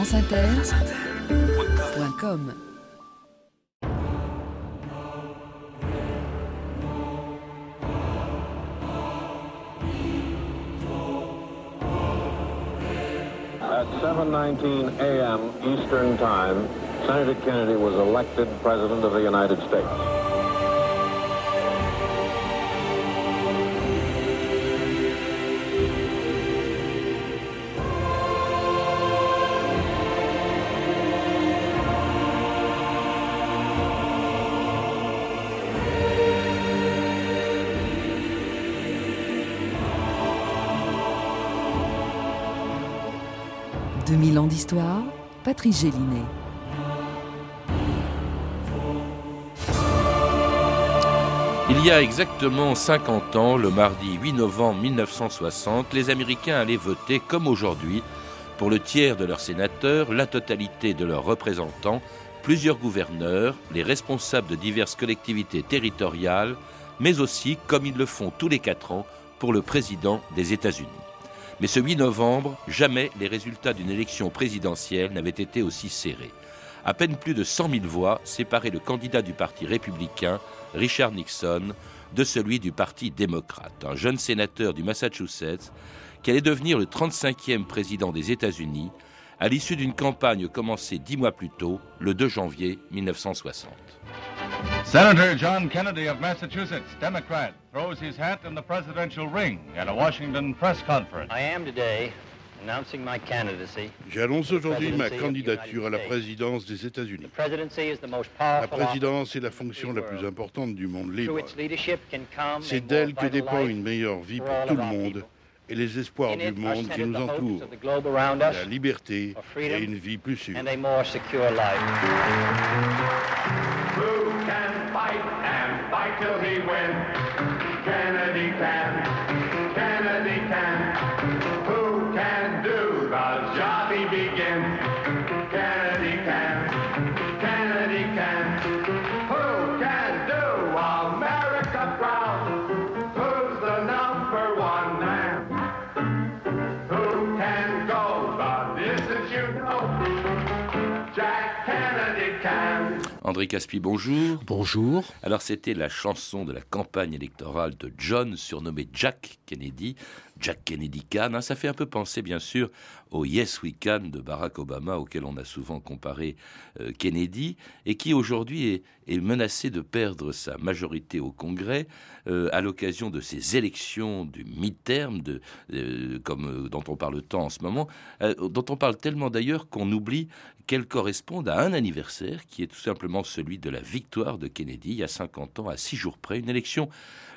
At 7:19 a.m. Eastern Time, Senator Kennedy was elected President of the United States. « d'histoire, Patrice Gélinet. Il y a exactement 50 ans, le mardi 8 novembre 1960, les Américains allaient voter, comme aujourd'hui, pour le tiers de leurs sénateurs, la totalité de leurs représentants, plusieurs gouverneurs, les responsables de diverses collectivités territoriales, mais aussi, comme ils le font tous les quatre ans, pour le président des États-Unis. Mais ce 8 novembre, jamais les résultats d'une élection présidentielle n'avaient été aussi serrés. À peine plus de 100 000 voix séparaient le candidat du Parti républicain, Richard Nixon, de celui du Parti démocrate, un jeune sénateur du Massachusetts qui allait devenir le 35e président des États-Unis à l'issue d'une campagne commencée dix mois plus tôt, le 2 janvier 1960. Senator John Kennedy of Massachusetts, Democrat, throws his hat in the presidential ring at a Washington press conference. I am today announcing my candidacy. J'annonce aujourd'hui ma candidature à la présidence des États-Unis. La présidence est la fonction la plus importante du monde libre. Through its leadership can come C'est d'elle que dépend une meilleure vie pour tout le monde people. Et les espoirs du monde qui nous entoure, la liberté et une vie plus sûre. and a more secure life. Who can fight and fight till he wins? André Caspi, bonjour. Bonjour. Alors c'était la chanson de la campagne électorale de John, surnommé Jack Kennedy, Jack Kennedy Can. hein. Ça fait un peu penser bien sûr au Yes We Can de Barack Obama, auquel on a souvent comparé euh, Kennedy, et qui aujourd'hui est, menacé de perdre sa majorité au Congrès euh, à l'occasion de ces élections du mi-terme, de, euh, comme dont on parle tant en ce moment, dont on parle tellement d'ailleurs qu'on oublie qu'elles correspondent à un anniversaire qui est tout simplement celui de la victoire de Kennedy il y a 50 ans, à six jours près, une élection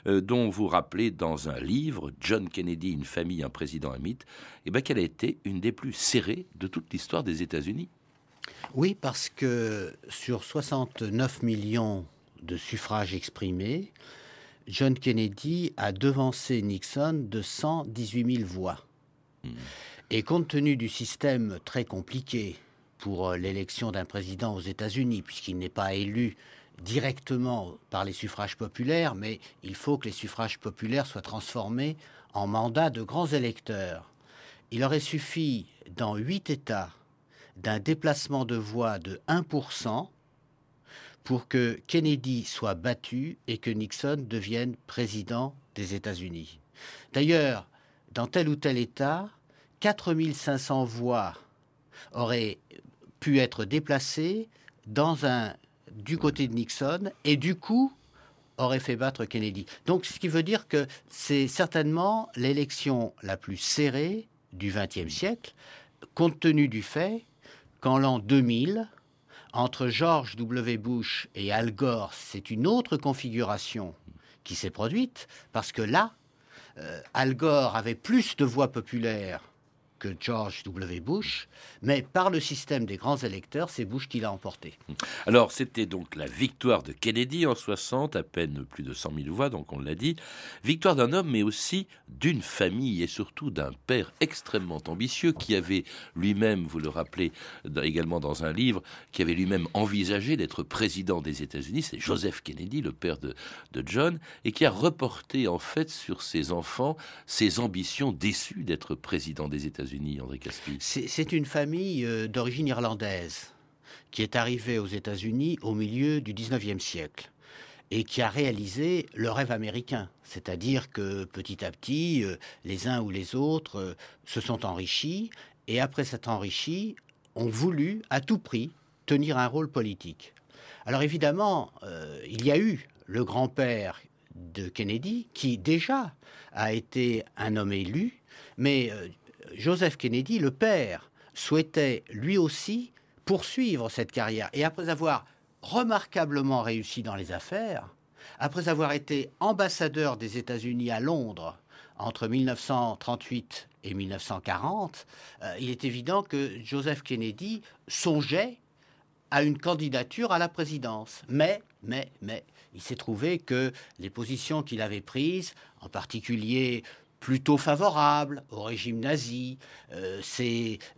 dont vous rappelez dans un livre, John Kennedy, une famille, un président, un mythe, et ben qu'elle a été une des plus serrées de toute l'histoire des États-Unis. Oui, parce que sur 69 millions de suffrages exprimés, John Kennedy a devancé Nixon de 118 000 voix. Et compte tenu du système très compliqué pour euh, l'élection d'un président aux États-Unis, puisqu'il n'est pas élu directement par les suffrages populaires, mais il faut que les suffrages populaires soient transformés en mandats de grands électeurs. Il aurait suffi, dans huit États, d'un déplacement de voix de 1% pour que Kennedy soit battu et que Nixon devienne président des États-Unis. D'ailleurs, dans tel ou tel État, 4500 voix auraient pu être déplacées dans un, du côté de Nixon et du coup aurait fait battre Kennedy. Donc, ce qui veut dire que c'est certainement l'élection la plus serrée du XXe siècle, compte tenu du fait qu'en l'an 2000, entre George W. Bush et Al Gore, c'est une autre configuration qui s'est produite, parce que là, euh, Al Gore avait plus de voix populaires George W. Bush, mais par le système des grands électeurs, c'est Bush qui l'a emporté. Alors, c'était donc la victoire de Kennedy en 60, à peine plus de 100 000 voix, donc on l'a dit. Victoire d'un homme, mais aussi d'une famille et surtout d'un père extrêmement ambitieux qui avait lui-même, vous le rappelez également dans un livre, qui avait lui-même envisagé d'être président des États-Unis. C'est Joseph Kennedy, le père de, de John, et qui a reporté en fait sur ses enfants ses ambitions déçues d'être président des États-Unis. C'est une famille euh, d'origine irlandaise qui est arrivée aux États-Unis au milieu du 19e siècle et qui a réalisé le rêve américain. C'est-à-dire que petit à petit, euh, les uns ou les autres euh, se sont enrichis et après s'être enrichis, ont voulu à tout prix tenir un rôle politique. Alors évidemment, il y a eu le grand-père de Kennedy qui déjà a été un homme élu, mais Joseph Kennedy, le père, souhaitait lui aussi poursuivre cette carrière. Et après avoir remarquablement réussi dans les affaires, après avoir été ambassadeur des États-Unis à Londres entre 1938 et 1940, euh, il est évident que Joseph Kennedy songeait à une candidature à la présidence. Mais, mais, mais, il s'est trouvé que les positions qu'il avait prises, en particulier plutôt favorables au régime nazi, euh,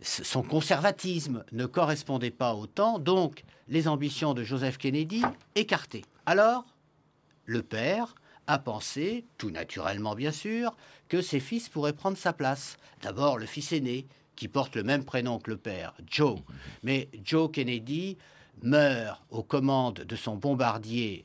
son conservatisme ne correspondait pas autant, donc les ambitions de Joseph Kennedy écartées. Alors, le père a pensé, tout naturellement bien sûr, que ses fils pourraient prendre sa place. D'abord le fils aîné, qui porte le même prénom que le père, Joe. Mais Joe Kennedy meurt aux commandes de son bombardier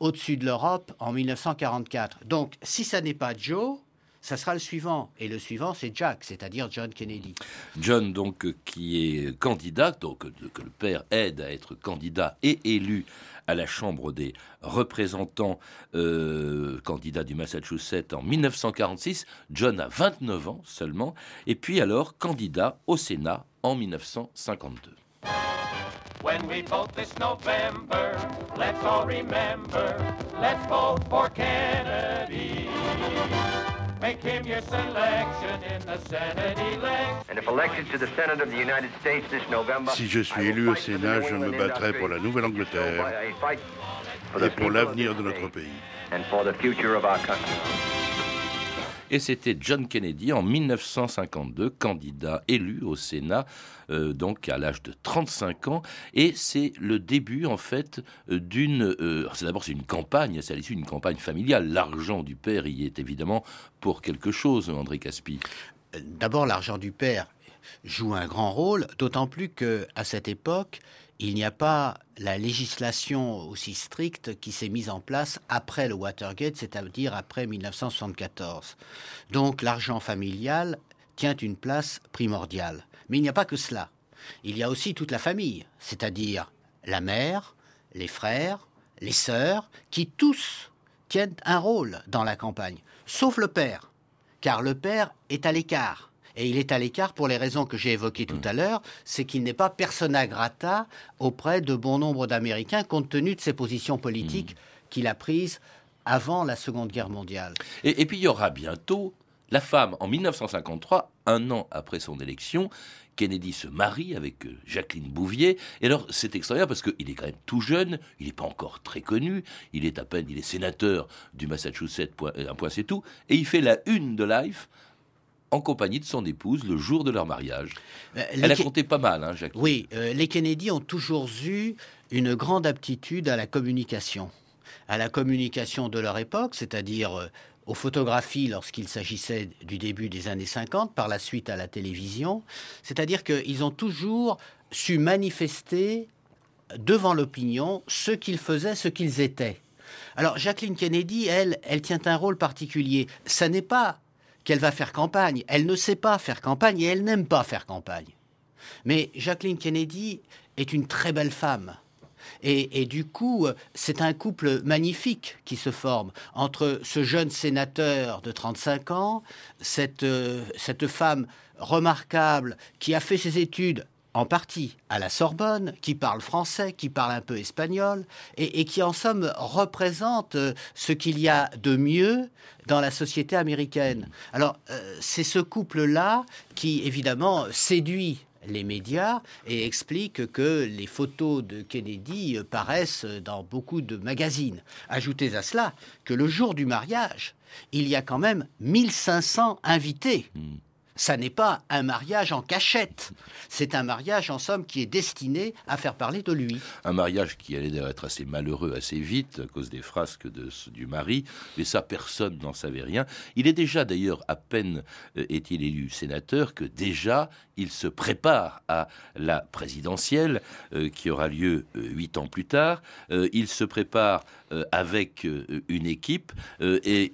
au-dessus de l'Europe en 1944. Donc, si ça n'est pas Joe, ça sera le suivant. Et le suivant, c'est Jack, c'est-à-dire John Kennedy. John, donc, qui est candidat, donc que le père aide à être candidat et élu à la Chambre des représentants, euh, candidat du Massachusetts en 1946. John a 29 ans seulement, et puis alors candidat au Sénat en 1952. When we vote this November, let's all remember, let's vote for Kennedy. Make him your selection in the Senate election. And if elected to the Senate of the United States this November, Si je suis I will élu au fight for the Sénat, je me battrai pour la. Nouvelle-Angleterre et pour l'avenir de notre pays. And for the future of our country. Et c'était John Kennedy en 1952, candidat élu au Sénat, euh, donc à l'âge de 35 ans. Et c'est le début, en fait, euh, d'une. euh, d'abord c'est une campagne, c'est à l'issue d'une campagne familiale. L'argent du père y est évidemment pour quelque chose, André Caspi. D'abord, l'argent du père joue un grand rôle, d'autant plus que à cette époque, il n'y a pas la législation aussi stricte qui s'est mise en place après le Watergate, c'est-à-dire après 1974. Donc l'argent familial tient une place primordiale. Mais il n'y a pas que cela. Il y a aussi toute la famille, c'est-à-dire la mère, les frères, les sœurs, qui tous tiennent un rôle dans la campagne, sauf le père car le père est à l'écart. Et il est à l'écart pour les raisons que j'ai évoquées tout à l'heure, c'est qu'il n'est pas persona grata auprès de bon nombre d'Américains compte tenu de ses positions politiques qu'il a prises avant la Seconde Guerre mondiale. Et, et puis il y aura bientôt la femme, en 1953, un an après son élection, Kennedy se marie avec euh, Jacqueline Bouvier. Et alors, c'est extraordinaire parce qu'il est quand même tout jeune, il n'est pas encore très connu, il est à peine, il est sénateur du Massachusetts, point- euh, un point c'est tout, et il fait la une de Life en compagnie de son épouse le jour de leur mariage. Euh, Elle a compté pas mal, hein, Jacqueline. Oui, euh, les Kennedy ont toujours eu une grande aptitude à la communication, à la communication de leur époque, c'est-à-dire euh, aux photographies lorsqu'il s'agissait du début des années 50, par la suite à la télévision, c'est-à-dire qu'ils ont toujours su manifester devant l'opinion ce qu'ils faisaient, ce qu'ils étaient. Alors Jacqueline Kennedy, elle, elle tient un rôle particulier. Ça n'est pas qu'elle va faire campagne, elle ne sait pas faire campagne et elle n'aime pas faire campagne. Mais Jacqueline Kennedy est une très belle femme. Et, du coup, c'est un couple magnifique qui se forme entre ce jeune sénateur de 35 ans, cette, euh, cette femme remarquable qui a fait ses études en partie à la Sorbonne, qui parle français, qui parle un peu espagnol, et, qui en somme représente euh, ce qu'il y a de mieux dans la société américaine. Alors, euh, c'est ce couple-là qui, évidemment, séduit les médias et explique que les photos de Kennedy euh, paraissent dans beaucoup de magazines. Ajoutez à cela que le jour du mariage, il y a quand même 1500 invités. Ça n'est pas un mariage en cachette. C'est un mariage, en somme, qui est destiné à faire parler de lui. Un mariage qui allait d'ailleurs être assez malheureux assez vite à cause des frasques de, du mari, mais ça, personne n'en savait rien. Il est déjà d'ailleurs, à peine euh, est-il élu sénateur, que déjà il se prépare à la présidentielle euh, qui aura lieu euh, huit ans plus tard. Il se prépare avec une équipe et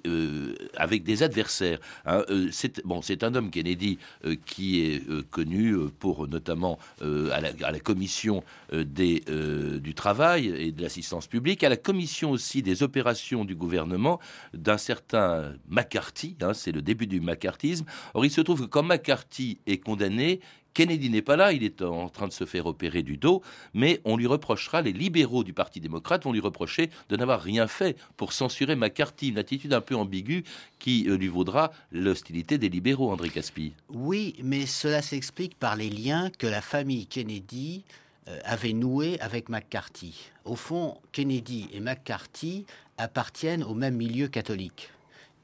avec des adversaires. Hein. c'est bon, c'est un homme Kennedy qui est connu pour notamment à la, commission du travail et de l'assistance publique, à la commission aussi des opérations du gouvernement d'un certain McCarthy. Hein, c'est le début du McCarthyisme. Or, il se trouve que quand McCarthy est condamné, Kennedy n'est pas là, il est en train de se faire opérer du dos, mais on lui reprochera, les libéraux du Parti démocrate vont lui reprocher de n'avoir rien fait pour censurer McCarthy, une attitude un peu ambiguë qui euh, lui vaudra l'hostilité des libéraux, André Caspi. Oui, mais cela s'explique par les liens que la famille Kennedy euh, avait noués avec McCarthy. Au fond, Kennedy et McCarthy appartiennent au même milieu catholique.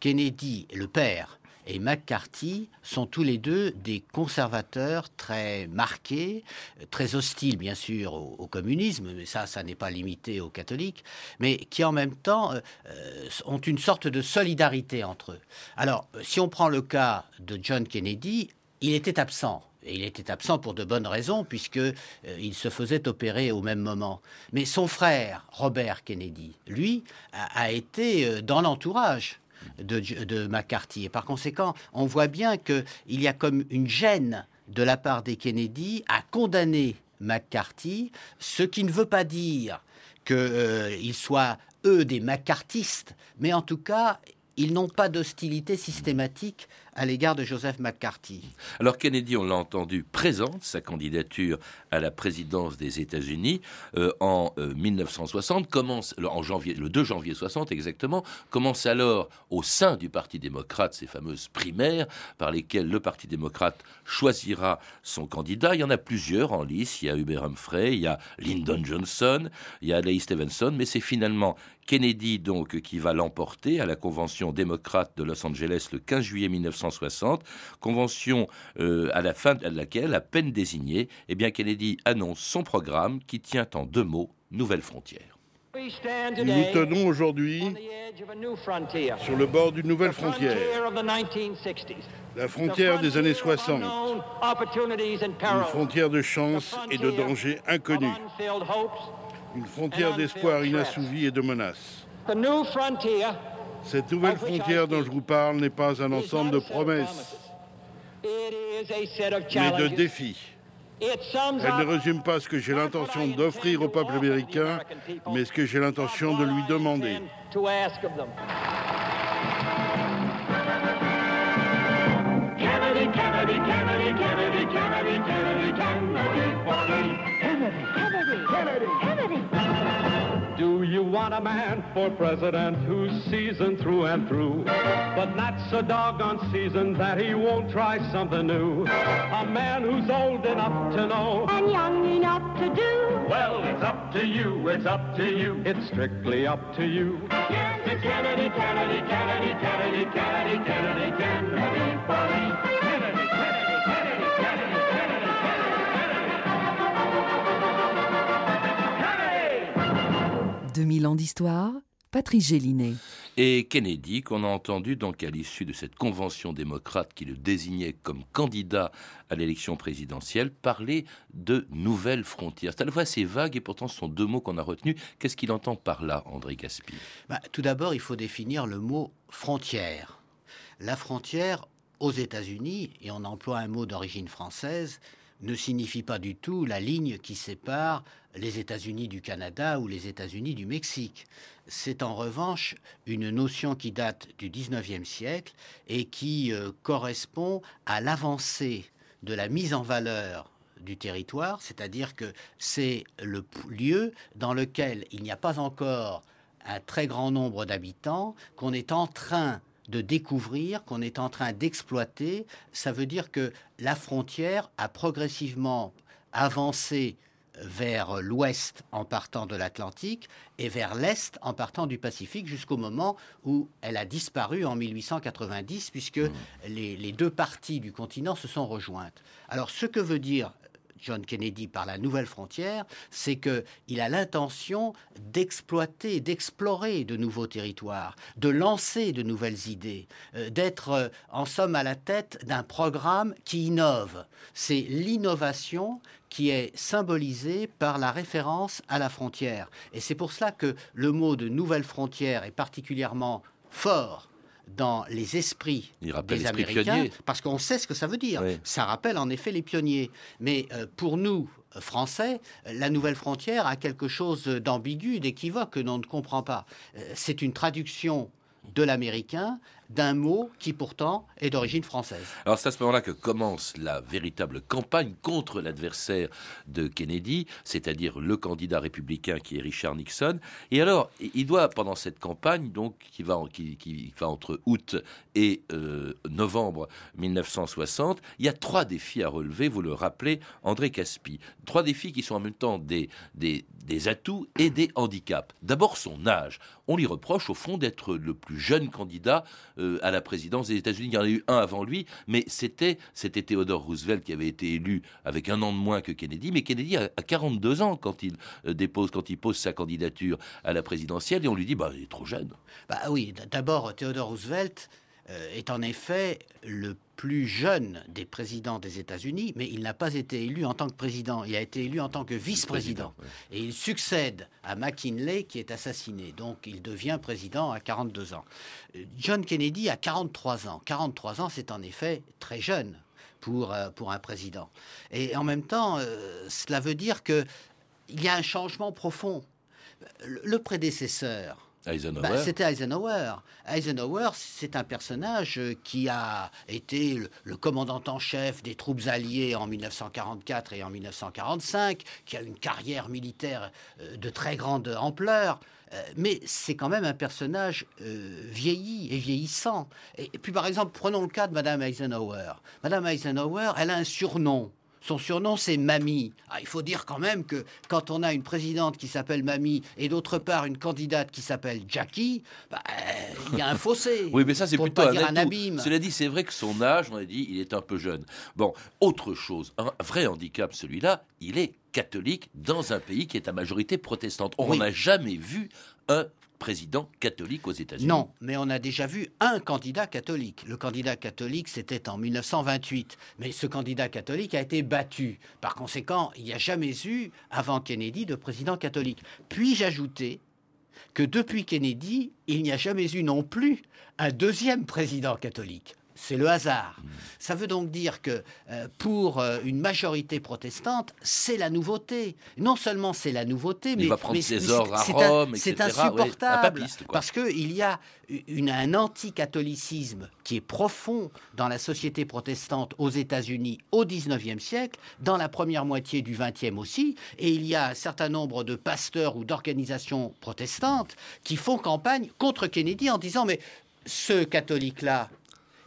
Kennedy, le père, et McCarthy sont tous les deux des conservateurs très marqués, très hostiles bien sûr au, communisme, mais ça, ça n'est pas limité aux catholiques, mais qui en même temps euh, euh, ont une sorte de solidarité entre eux. Alors, si on prend le cas de John Kennedy, il était absent. Et il était absent pour de bonnes raisons, puisque euh, il se faisait opérer au même moment. Mais son frère, Robert Kennedy, lui, a été dans l'entourage de, McCarthy. Et par conséquent, on voit bien qu'il y a comme une gêne de la part des Kennedy à condamner McCarthy, ce qui ne veut pas dire qu'ils euh, soient, eux, des McCarthyistes, mais en tout cas, ils n'ont pas d'hostilité systématique à l'égard de Joseph McCarthy. Alors Kennedy, on l'a entendu, présente sa candidature à la présidence des États-Unis euh, en 1960, euh, commence en janvier, le 2 janvier 60 exactement, commence alors au sein du Parti démocrate ces fameuses primaires par lesquelles le Parti démocrate choisira son candidat. Il y en a plusieurs en lice. Il y a Hubert Humphrey, il y a Lyndon Johnson, il y a Leigh Stevenson, mais c'est finalement Kennedy donc qui va l'emporter à la convention démocrate de Los Angeles le 15 juillet 1960, convention euh, à la fin de laquelle, à peine désignée, eh bien Kennedy annonce son programme qui tient en deux mots nouvelle frontière. Nous nous tenons aujourd'hui sur le bord d'une nouvelle frontière, la frontière des années 60, une frontière de chance et de dangers inconnus, une frontière d'espoir inassouvi et de menaces. Cette nouvelle frontière dont je vous parle n'est pas un ensemble de promesses, mais de défis. Elle ne résume pas ce que j'ai l'intention d'offrir au peuple américain, mais ce que j'ai l'intention de lui demander. Kennedy, Kennedy, Kennedy, Do you want a man for president who's seasoned through and through, but not so doggone seasoned that he won't try something new? A man who's old enough to know and young enough to do. Well, it's up to you, it's up to you, it's strictly up to you. Kennedy, Kennedy, Kennedy, Kennedy, Kennedy, Kennedy, Kennedy, Kennedy, Kennedy, 2000 ans d'histoire, Patrice Gélinet. Et Kennedy, qu'on a entendu donc à l'issue de cette convention démocrate qui le désignait comme candidat à l'élection présidentielle, parler de nouvelles frontières. C'est à la fois assez vague et pourtant ce sont deux mots qu'on a retenus. Qu'est-ce qu'il entend par là, André Gaspi bah, Tout d'abord, il faut définir le mot frontière. La frontière aux États-Unis, et on emploie un mot d'origine française, ne signifie pas du tout la ligne qui sépare les États-Unis du Canada ou les États-Unis du Mexique. C'est en revanche une notion qui date du 19e siècle et qui euh, correspond à l'avancée de la mise en valeur du territoire, c'est-à-dire que c'est le lieu dans lequel il n'y a pas encore un très grand nombre d'habitants, qu'on est en train de découvrir, qu'on est en train d'exploiter. Ça veut dire que la frontière a progressivement avancé vers l'ouest en partant de l'Atlantique et vers l'est en partant du Pacifique jusqu'au moment où elle a disparu en 1890 puisque les, les deux parties du continent se sont rejointes. Alors ce que veut dire John Kennedy par la nouvelle frontière, c'est qu'il a l'intention d'exploiter, d'explorer de nouveaux territoires, de lancer de nouvelles idées, euh, d'être euh, en somme à la tête d'un programme qui innove. C'est l'innovation qui est symbolisée par la référence à la frontière. Et c'est pour cela que le mot de nouvelle frontière est particulièrement fort dans les esprits des Américains, parce qu'on sait ce que ça veut dire. Oui. Ça rappelle en effet les pionniers. Mais euh, pour nous, euh, Français, euh, la nouvelle frontière a quelque chose d'ambigu, d'équivoque que l'on ne comprend pas. C'est une traduction de l'américain d'un mot qui pourtant est d'origine française. Alors c'est à ce moment-là que commence la véritable campagne contre l'adversaire de Kennedy, c'est-à-dire le candidat républicain qui est Richard Nixon. Et alors, il doit, pendant cette campagne, donc qui va, entre août et euh, novembre 1960, il y a trois défis à relever, vous le rappelez, André Caspi. Trois défis qui sont en même temps des, des, des atouts et des handicaps. D'abord son âge. On lui reproche au fond d'être le plus jeune candidat euh, à la présidence des États-Unis. Il y en a eu un avant lui, mais c'était c'était Theodore Roosevelt qui avait été élu avec un an de moins que Kennedy. Mais Kennedy a, a 42 ans quand il euh, dépose quand il pose sa candidature à la présidentielle et on lui dit bah il est trop jeune. Bah oui, d'abord, Theodore Roosevelt est en effet le plus jeune des présidents des États-Unis, mais il n'a pas été élu en tant que président, il a été élu en tant que vice-président. Et il succède à McKinley qui est assassiné, donc il devient président à 42 ans. Euh, John Kennedy a 43 ans. 43 ans, c'est en effet très jeune pour, euh, pour un président. Et en même temps, euh, cela veut dire que il y a un changement profond. Le- le prédécesseur, Bah, C'était Eisenhower. Eisenhower, c'est un personnage euh, qui a été le, le commandant en chef des troupes alliées en 1944 et en 1945, qui a une carrière militaire euh, de très grande ampleur. Euh, Mais c'est quand même un personnage vieilli et vieillissant. Et puis, par exemple, prenons le cas de Madame Eisenhower. Madame Eisenhower, elle a un surnom. Son surnom, c'est Mamie. Ah, il faut dire quand même que quand on a une présidente qui s'appelle Mamie et d'autre part une candidate qui s'appelle Jackie, bah, euh, il y a un fossé. Oui, mais ça, c'est plutôt un un abîme. Cela dit, c'est vrai que son âge, on a dit, il est un peu jeune. Bon, autre chose, un vrai handicap, celui-là, il est catholique dans un pays qui est à majorité protestante. On Oui. n'a jamais vu un président catholique aux États-Unis. Non, mais on a déjà vu un candidat catholique. Le candidat catholique, c'était en 1928. Mais ce candidat catholique a été battu. Par conséquent, il n'y a jamais eu, avant Kennedy, de président catholique. Puis-je ajouter que depuis Kennedy, il n'y a jamais eu non plus un deuxième président catholique? C'est le hasard. Ça veut donc dire que euh, pour euh, une majorité protestante, c'est la nouveauté. Non seulement c'est la nouveauté, mais va prendre mais- ses ordres à Rome, C'est insupportable papiste, parce qu'il y a une, un anticatholicisme qui est profond dans la société protestante aux États-Unis au XIXe siècle, dans la première moitié du XXe aussi, et il y a un certain nombre de pasteurs ou d'organisations protestantes qui font campagne contre Kennedy en disant mais ce catholique-là,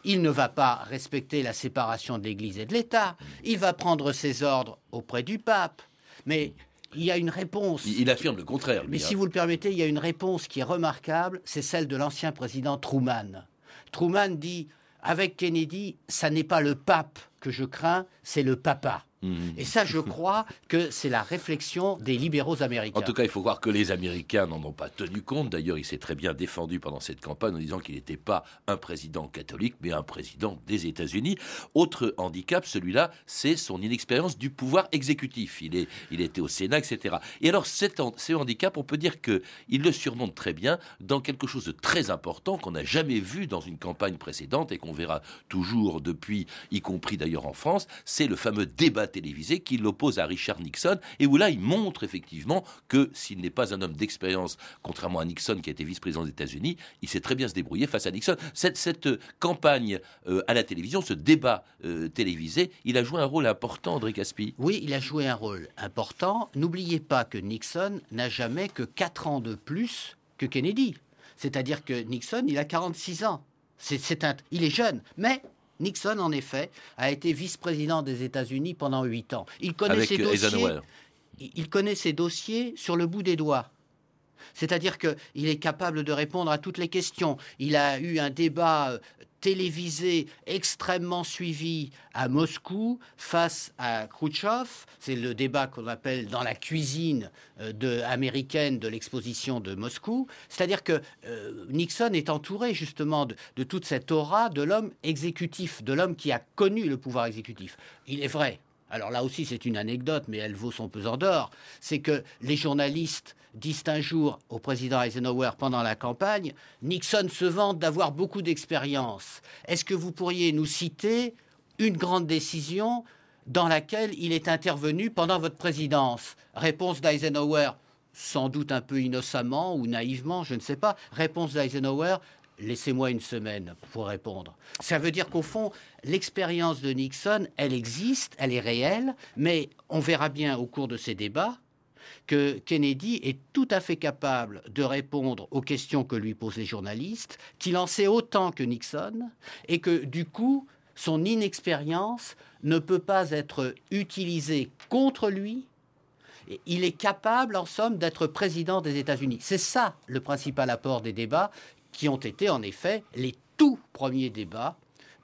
il ne va pas respecter la séparation de l'Église et de l'État, il va prendre ses ordres auprès du pape, mais il y a une réponse. Il, affirme le contraire. lui, Mais hein. si vous le permettez, il y a une réponse qui est remarquable, c'est celle de l'ancien président Truman. Truman dit, avec Kennedy, ça n'est pas le pape que je crains, c'est le papa. Mhm. Et ça, je crois que c'est la réflexion des libéraux américains. En tout cas, il faut voir que les Américains n'en ont pas tenu compte. D'ailleurs, il s'est très bien défendu pendant cette campagne en disant qu'il n'était pas un président catholique, mais un président des États-Unis. Autre handicap, celui-là, c'est son inexpérience du pouvoir exécutif. Il, est, il était au Sénat, etc. Et alors, cet ce handicap, on peut dire qu'il le surmonte très bien dans quelque chose de très important qu'on n'a jamais vu dans une campagne précédente et qu'on verra toujours depuis, y compris d'ailleurs en France, c'est le fameux débat qui l'oppose à Richard Nixon et où là il montre effectivement que s'il n'est pas un homme d'expérience, contrairement à Nixon qui a été vice-président des États-Unis, il sait très bien se débrouiller face à Nixon. Cette, euh, campagne euh, à la télévision, ce débat euh, télévisé, il a joué un rôle important, André Caspi. Oui, il a joué un rôle important. N'oubliez pas que Nixon n'a jamais que 4 ans de plus que Kennedy. C'est-à-dire que Nixon, il a 46 ans. C'est un, il est jeune, mais Nixon, en effet, a été vice-président des États-Unis pendant 8 ans. Il connaît Avec ses dossiers. Il connaît ses dossiers sur le bout des doigts. C'est-à-dire qu'il est capable de répondre à toutes les questions. Il a eu un débat euh, télévisé extrêmement suivi à Moscou face à Khrouchtchev. C'est le débat qu'on appelle dans la cuisine euh, américaine de l'exposition de Moscou. C'est-à-dire que euh, Nixon est entouré justement de, de toute cette aura de l'homme exécutif, de l'homme qui a connu le pouvoir exécutif. Il est vrai, alors là aussi c'est une anecdote, mais elle vaut son pesant d'or, c'est que les journalistes disent un jour au président Eisenhower pendant la campagne, Nixon se vante d'avoir beaucoup d'expérience. Est-ce que vous pourriez nous citer une grande décision dans laquelle il est intervenu pendant votre présidence? Réponse d'Eisenhower, sans doute un peu innocemment ou naïvement, je ne sais pas. Réponse d'Eisenhower, laissez-moi une semaine pour répondre. Ça veut dire qu'au fond, l'expérience de Nixon, elle existe, elle est réelle, mais on verra bien au cours de ces débats que Kennedy est tout à fait capable de répondre aux questions que lui posent les journalistes, qu'il en sait autant que Nixon, et que du coup, son inexpérience ne peut pas être utilisée contre lui. Il est capable, en somme, d'être président des États-Unis. C'est ça le principal apport des débats, qui ont été en effet les tout premiers débats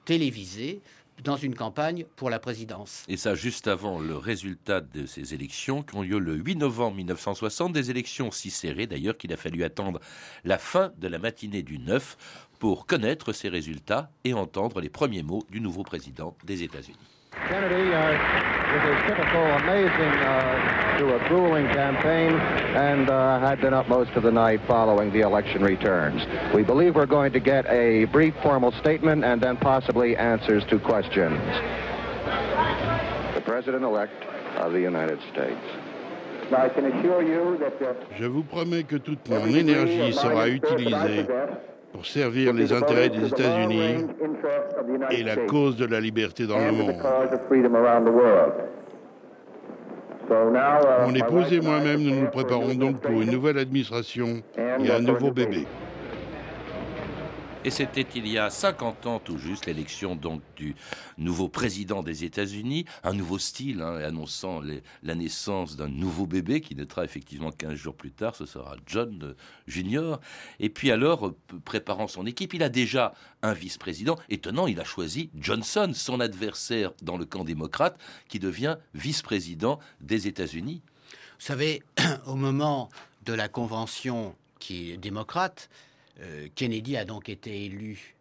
télévisés dans une campagne pour la présidence. Et ça, juste avant le résultat de ces élections qui ont lieu le 8 novembre 1960, des élections si serrées d'ailleurs qu'il a fallu attendre la fin de la matinée du 9 pour connaître ces résultats et entendre les premiers mots du nouveau président des États-Unis. Kennedy, uh, with his typical amazing uh, to a grueling campaign, and uh, had been up most of the night following the election returns. We believe we're going to get a brief formal statement and then possibly answers to questions. The President-elect of the United States. I can assure you that Je vous promets que toute mon énergie sera utilisée pour servir les intérêts des États-Unis et la cause de la liberté dans le monde. Mon épouse et moi-même, nous nous préparons donc pour une nouvelle administration. Et un nouveau bébé. Et c'était il y a 50 ans tout juste l'élection donc du nouveau président des États-Unis, un nouveau style hein, annonçant la naissance d'un nouveau bébé qui naîtra effectivement 15 jours plus tard, ce sera John euh, Junior. Et puis alors, euh, préparant son équipe, il a déjà un vice-président. Étonnant, il a choisi Johnson, son adversaire dans le camp démocrate, qui devient vice-président des États-Unis. Vous savez, au moment de la convention qui est démocrate, Kennedy a donc été élu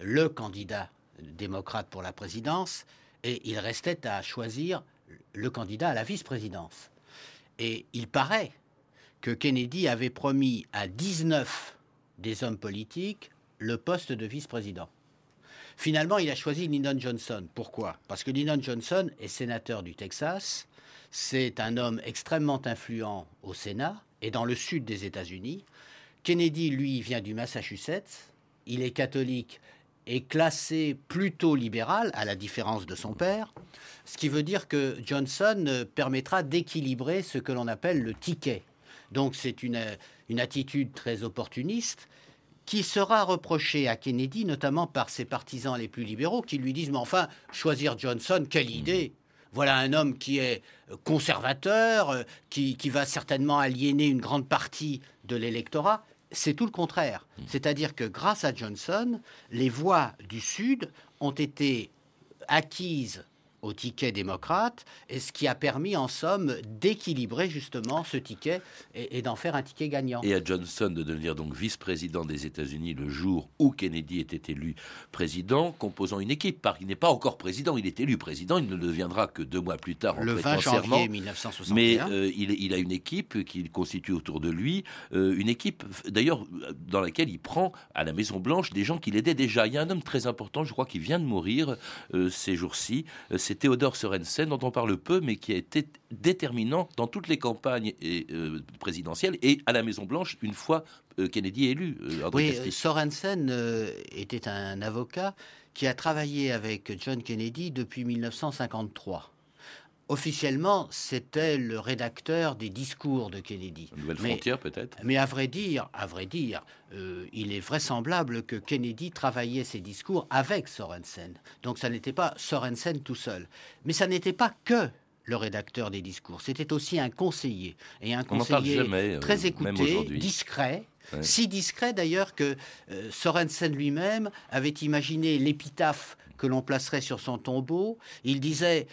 le candidat démocrate pour la présidence et il restait à choisir le candidat à la vice-présidence. Et il paraît que Kennedy avait promis à 19 des hommes politiques le poste de vice-président. Finalement, il a choisi Lyndon Johnson. Pourquoi? Parce que Lyndon Johnson est sénateur du Texas. C'est un homme extrêmement influent au Sénat et dans le sud des États-Unis. Kennedy, lui, vient du Massachusetts. Il est catholique et classé plutôt libéral, à la différence de son père. Ce qui veut dire que Johnson euh, permettra d'équilibrer ce que l'on appelle le ticket. Donc c'est une, euh, une attitude très opportuniste qui sera reprochée à Kennedy, notamment par ses partisans les plus libéraux, qui lui disent Mais enfin, choisir Johnson, quelle idée voilà un homme qui est euh, conservateur, qui, qui va certainement aliéner une grande partie de l'électorat. C'est tout le contraire. C'est-à-dire que grâce à Johnson, les voix du Sud ont été acquises au ticket démocrate, et ce qui a permis en somme d'équilibrer justement ce ticket et, et d'en faire un ticket gagnant. et à Johnson de devenir donc vice-président des États-Unis le jour où Kennedy était élu président, composant une équipe, parce qu'il n'est pas encore président, il est élu président, il ne le deviendra que deux mois plus tard en Le 20 prêtant janvier serment. 1961. Mais euh, il, il a une équipe qu'il constitue autour de lui, euh, une équipe d'ailleurs dans laquelle il prend à la Maison Blanche des gens qui l'aidaient déjà. Il y a un homme très important, je crois, qui vient de mourir euh, ces jours-ci. C'est Théodore Sorensen, dont on parle peu, mais qui a été déterminant dans toutes les campagnes et, euh, présidentielles et à la Maison Blanche une fois euh, Kennedy élu. euh, Oui. Sorensen était un avocat qui a travaillé avec John Kennedy depuis 1953. Officiellement, c'était le rédacteur des discours de Kennedy. Nouvelle Mais- frontière peut-être? Mais à vrai dire, à vrai dire, euh, il est vraisemblable que Kennedy travaillait ses discours avec Sorensen. Donc ça n'était pas Sorensen tout seul. Mais ça n'était pas que le rédacteur des discours. C'était aussi un conseiller et un On conseiller jamais, euh, très écouté, discret. Ouais. Si discret d'ailleurs que euh, Sorensen lui-même avait imaginé l'épitaphe que l'on placerait sur son tombeau. Il disait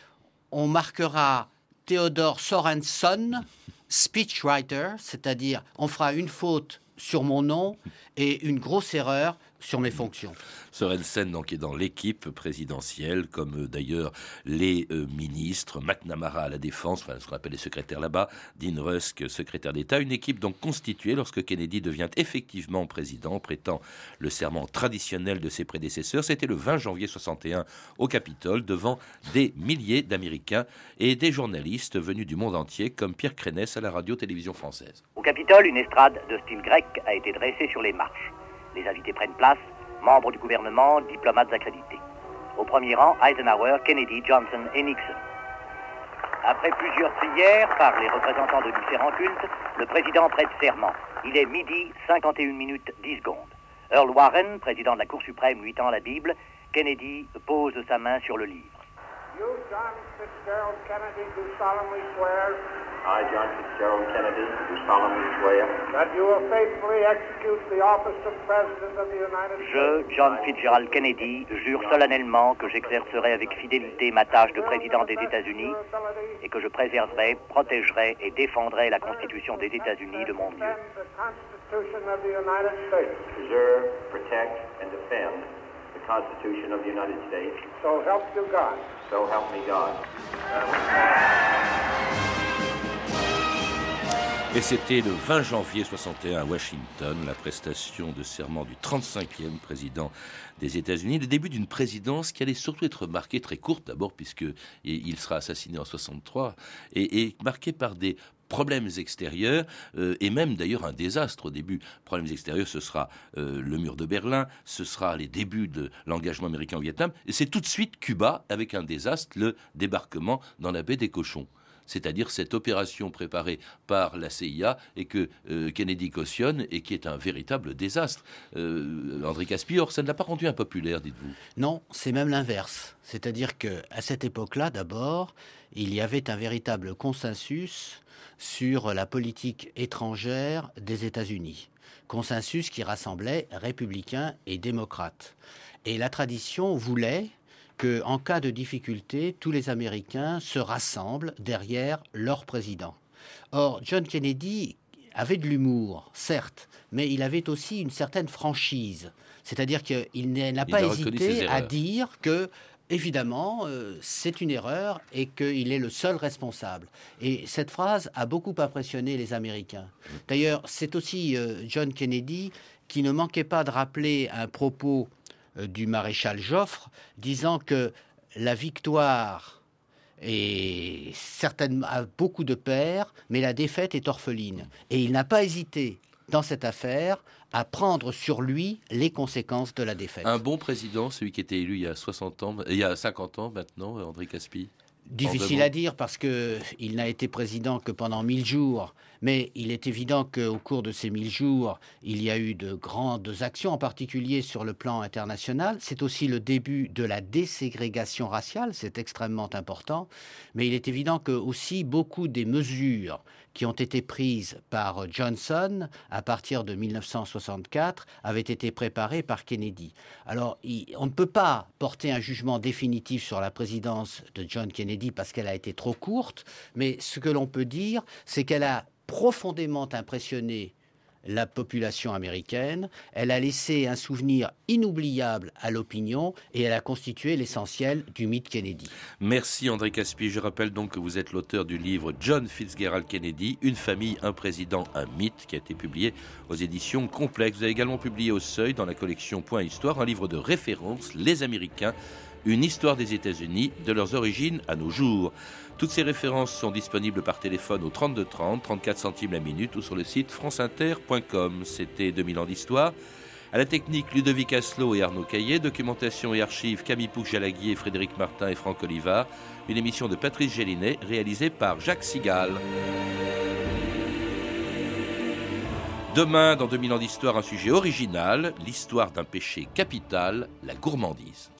on marquera Théodore Sorensen, speechwriter, c'est-à-dire on fera une faute sur mon nom et une grosse erreur sur mes fonctions. Sorensen donc est dans l'équipe présidentielle, comme euh, d'ailleurs les euh, ministres, McNamara à la défense, enfin ce qu'on appelle les secrétaires là-bas, Dean Rusk, secrétaire d'État, une équipe donc constituée lorsque Kennedy devient effectivement président, prêtant le serment traditionnel de ses prédécesseurs. C'était le 20 janvier 61 au Capitole, devant des milliers d'Américains et des journalistes venus du monde entier, comme Pierre Crénès à la radio-télévision française. Au Capitole, une estrade de style grec a été dressée sur les marches. Les invités prennent place, membres du gouvernement, diplomates accrédités. Au premier rang, Eisenhower, Kennedy, Johnson et Nixon. Après plusieurs prières par les représentants de différents cultes, le président prête serment. Il est midi 51 minutes 10 secondes. Earl Warren, président de la Cour suprême, lui tend la Bible. Kennedy pose sa main sur le livre. You, John Fitzgerald Kennedy, do solemnly swear I, John Fitzgerald Kennedy, do solemnly swear that you will faithfully execute the office of President of the United Je. John Fitzgerald Kennedy, jure solennellement que j'exercerai avec fidélité ma tâche de président des États-Unis et que je préserverai, protégerai et défendrai la Constitution des États-Unis de mon Dieu. Preserve, protect, and defend Constitution of the United States. So help you God. So help me God. Et c'était le 20 janvier 61 à Washington, la prestation de serment du 35e président des États-Unis, le début d'une présidence qui allait surtout être marquée très courte d'abord puisque il sera assassiné en 63 et, et marquée par des problèmes extérieurs euh, et même d'ailleurs un désastre au début. Problèmes extérieurs, ce sera euh, le mur de Berlin, ce sera les débuts de l'engagement américain au Vietnam et c'est tout de suite Cuba avec un désastre, le débarquement dans la baie des Cochons c'est-à-dire cette opération préparée par la CIA et que euh, Kennedy cautionne et qui est un véritable désastre. Euh, André Caspior, ça ne l'a pas rendu impopulaire, dites-vous? Non, c'est même l'inverse. C'est-à-dire que à cette époque-là, d'abord, il y avait un véritable consensus sur la politique étrangère des États-Unis. Consensus qui rassemblait républicains et démocrates. Et la tradition voulait que, en cas de difficulté, tous les Américains se rassemblent derrière leur président. Or, John Kennedy avait de l'humour, certes, mais il avait aussi une certaine franchise. C'est-à-dire qu'il n'a pas hésité à dire que, évidemment, euh, c'est une erreur et qu'il est le seul responsable. Et cette phrase a beaucoup impressionné les Américains. D'ailleurs, c'est aussi euh, John Kennedy qui ne manquait pas de rappeler un propos euh, du maréchal Joffre disant que la victoire est certainement a beaucoup de pères, mais la défaite est orpheline. Et il n'a pas hésité dans cette affaire à prendre sur lui les conséquences de la défaite. Un bon président, celui qui était élu il y a 60 ans, il y a 50 ans maintenant, André Caspi Difficile à dire parce que il n'a été président que pendant 1000 jours, mais il est évident qu'au cours de ces 1000 jours, il y a eu de grandes actions, en particulier sur le plan international. C'est aussi le début de la déségrégation raciale, c'est extrêmement important, mais il est évident que aussi beaucoup des mesures qui ont été prises par Johnson à partir de 1964 avaient été préparées par Kennedy. Alors, on ne peut pas porter un jugement définitif sur la présidence de John Kennedy parce qu'elle a été trop courte, mais ce que l'on peut dire, c'est qu'elle a profondément impressionné la population américaine, elle a laissé un souvenir inoubliable à l'opinion et elle a constitué l'essentiel du mythe Kennedy. Merci André Caspi. Je rappelle donc que vous êtes l'auteur du livre John Fitzgerald Kennedy, Une famille, un président, un mythe, qui a été publié aux éditions Complexes. Vous avez également publié au Seuil, dans la collection Point Histoire, un livre de référence, Les Américains, une histoire des États-Unis, de leurs origines à nos jours. Toutes ces références sont disponibles par téléphone au 32 30, 34 centimes la minute ou sur le site franceinter.com. C'était 2000 ans d'histoire. À la technique, Ludovic Asselot et Arnaud Caillé. Documentation et archives, Camille Pouc-Jalagui et Frédéric Martin et Franck Olivard. Une émission de Patrice Gélinet réalisée par Jacques Sigal. Demain, dans 2000 ans d'histoire, un sujet original, l'histoire d'un péché capital, la gourmandise.